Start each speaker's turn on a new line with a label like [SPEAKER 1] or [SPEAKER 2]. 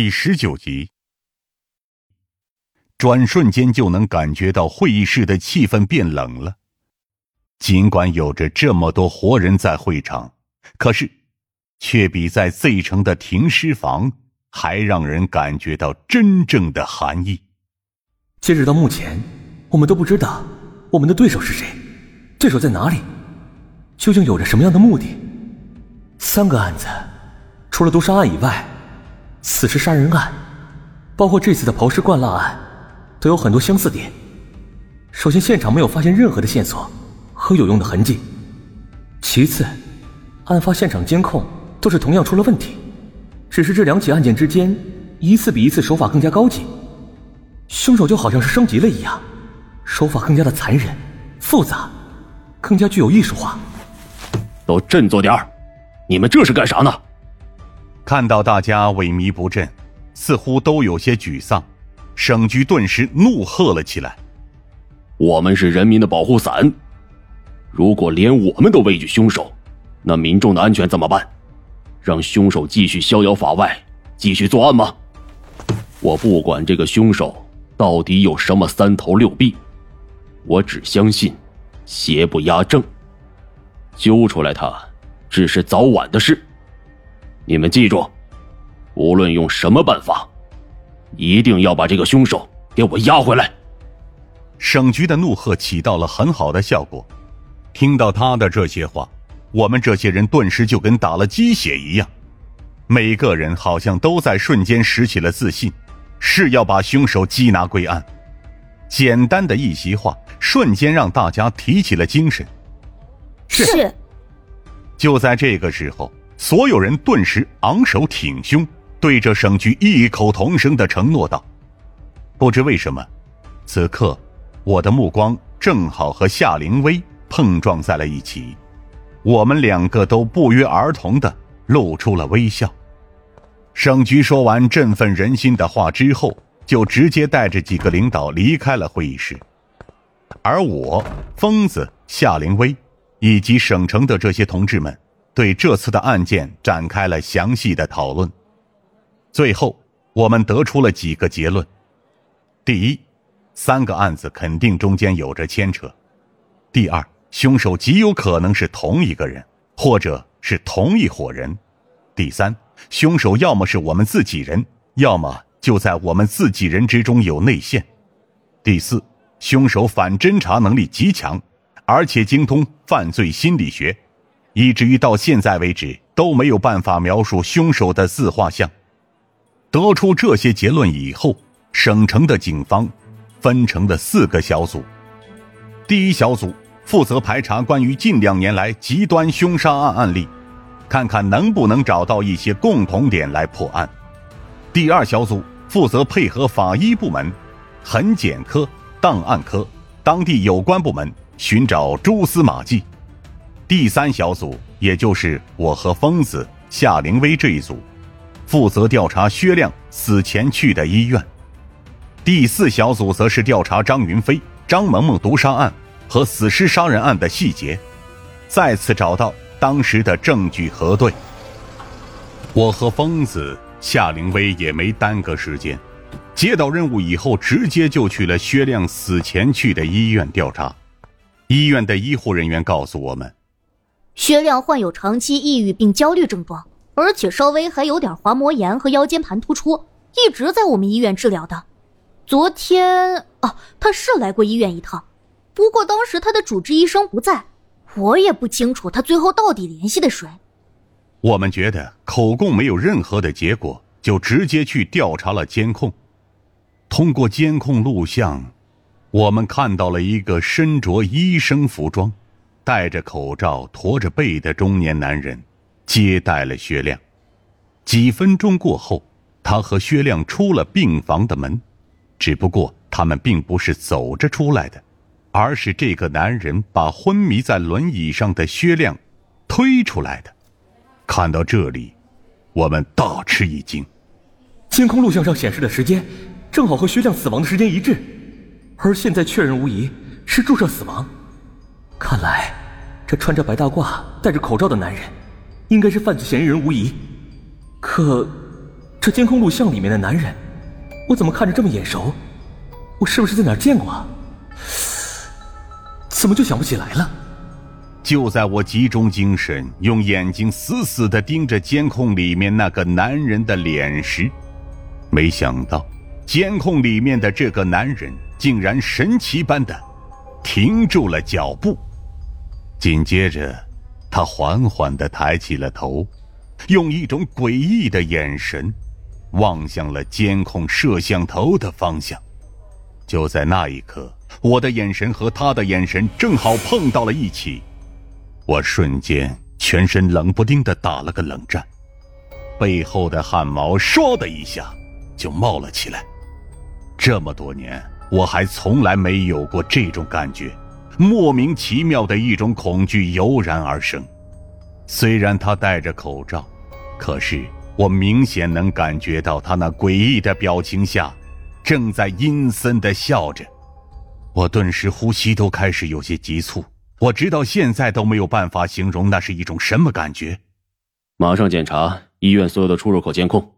[SPEAKER 1] 第十九集。转瞬间就能感觉到会议室的气氛变冷了。尽管有着这么多活人在会场，可是，却比在 Z 城的停尸房还让人感觉到真正的寒意。
[SPEAKER 2] 截止到目前，我们都不知道我们的对手是谁，对手在哪里，究竟有着什么样的目的？三个案子，除了毒杀案以外，死尸杀人案，包括这次的刨尸灌蜡案，都有很多相似点。首先，现场没有发现任何的线索。和有用的痕迹。其次，案发现场监控都是同样出了问题，只是这两起案件之间一次比一次手法更加高级，凶手就好像是升级了一样，手法更加的残忍、复杂，更加具有艺术化。
[SPEAKER 3] 都振作点儿！你们这是干啥呢？
[SPEAKER 1] 看到大家萎靡不振，似乎都有些沮丧，省局顿时怒喝了起来：“
[SPEAKER 3] 我们是人民的保护伞！”如果连我们都畏惧凶手，那民众的安全怎么办？让凶手继续逍遥法外，继续作案吗？我不管这个凶手到底有什么三头六臂，我只相信邪不压正，揪出来他只是早晚的事。你们记住，无论用什么办法，一定要把这个凶手给我押回来。
[SPEAKER 1] 省局的怒喝起到了很好的效果。听到他的这些话，我们这些人顿时就跟打了鸡血一样，每个人好像都在瞬间拾起了自信，是要把凶手缉拿归案。简单的一席话，瞬间让大家提起了精神。
[SPEAKER 4] 是。
[SPEAKER 1] 就在这个时候，所有人顿时昂首挺胸，对着省局异口同声的承诺道：“不知为什么，此刻我的目光正好和夏灵薇。”碰撞在了一起，我们两个都不约而同的露出了微笑。省局说完振奋人心的话之后，就直接带着几个领导离开了会议室。而我、疯子、夏灵薇以及省城的这些同志们，对这次的案件展开了详细的讨论。最后，我们得出了几个结论：第一，三个案子肯定中间有着牵扯；第二，凶手极有可能是同一个人，或者是同一伙人。第三，凶手要么是我们自己人，要么就在我们自己人之中有内线。第四，凶手反侦查能力极强，而且精通犯罪心理学，以至于到现在为止都没有办法描述凶手的自画像。得出这些结论以后，省城的警方分成了四个小组。第一小组。负责排查关于近两年来极端凶杀案案例，看看能不能找到一些共同点来破案。第二小组负责配合法医部门、痕检科、档案科、当地有关部门寻找蛛丝马迹。第三小组，也就是我和疯子夏灵薇这一组，负责调查薛亮死前去的医院。第四小组则是调查张云飞、张萌萌毒杀案。和死尸杀人案的细节，再次找到当时的证据核对。我和疯子夏灵薇也没耽搁时间，接到任务以后，直接就去了薛亮死前去的医院调查。医院的医护人员告诉我们，
[SPEAKER 4] 薛亮患有长期抑郁并焦虑症状，而且稍微还有点滑膜炎和腰间盘突出，一直在我们医院治疗的。昨天啊，他是来过医院一趟。不过当时他的主治医生不在，我也不清楚他最后到底联系的谁。
[SPEAKER 1] 我们觉得口供没有任何的结果，就直接去调查了监控。通过监控录像，我们看到了一个身着医生服装、戴着口罩、驼着背的中年男人接待了薛亮。几分钟过后，他和薛亮出了病房的门，只不过他们并不是走着出来的。而是这个男人把昏迷在轮椅上的薛亮推出来的。看到这里，我们大吃一惊。
[SPEAKER 2] 监控录像上显示的时间正好和薛亮死亡的时间一致，而现在确认无疑是注射死亡。看来，这穿着白大褂、戴着口罩的男人，应该是犯罪嫌疑人无疑。可，这监控录像里面的男人，我怎么看着这么眼熟？我是不是在哪儿见过啊？怎么就想不起来了？
[SPEAKER 1] 就在我集中精神，用眼睛死死的盯着监控里面那个男人的脸时，没想到监控里面的这个男人竟然神奇般的停住了脚步，紧接着，他缓缓的抬起了头，用一种诡异的眼神望向了监控摄像头的方向。就在那一刻，我的眼神和他的眼神正好碰到了一起。我瞬间全身冷不丁的打了个冷战，背后的汗毛唰的一下就冒了起来。这么多年，我还从来没有过这种感觉，莫名其妙的一种恐惧油然而生。虽然他戴着口罩，可是我明显能感觉到他那诡异的表情下，正在阴森的笑着。我顿时呼吸都开始有些急促。我直到现在都没有办法形容那是一种什么感觉。
[SPEAKER 3] 马上检查医院所有的出入口监控。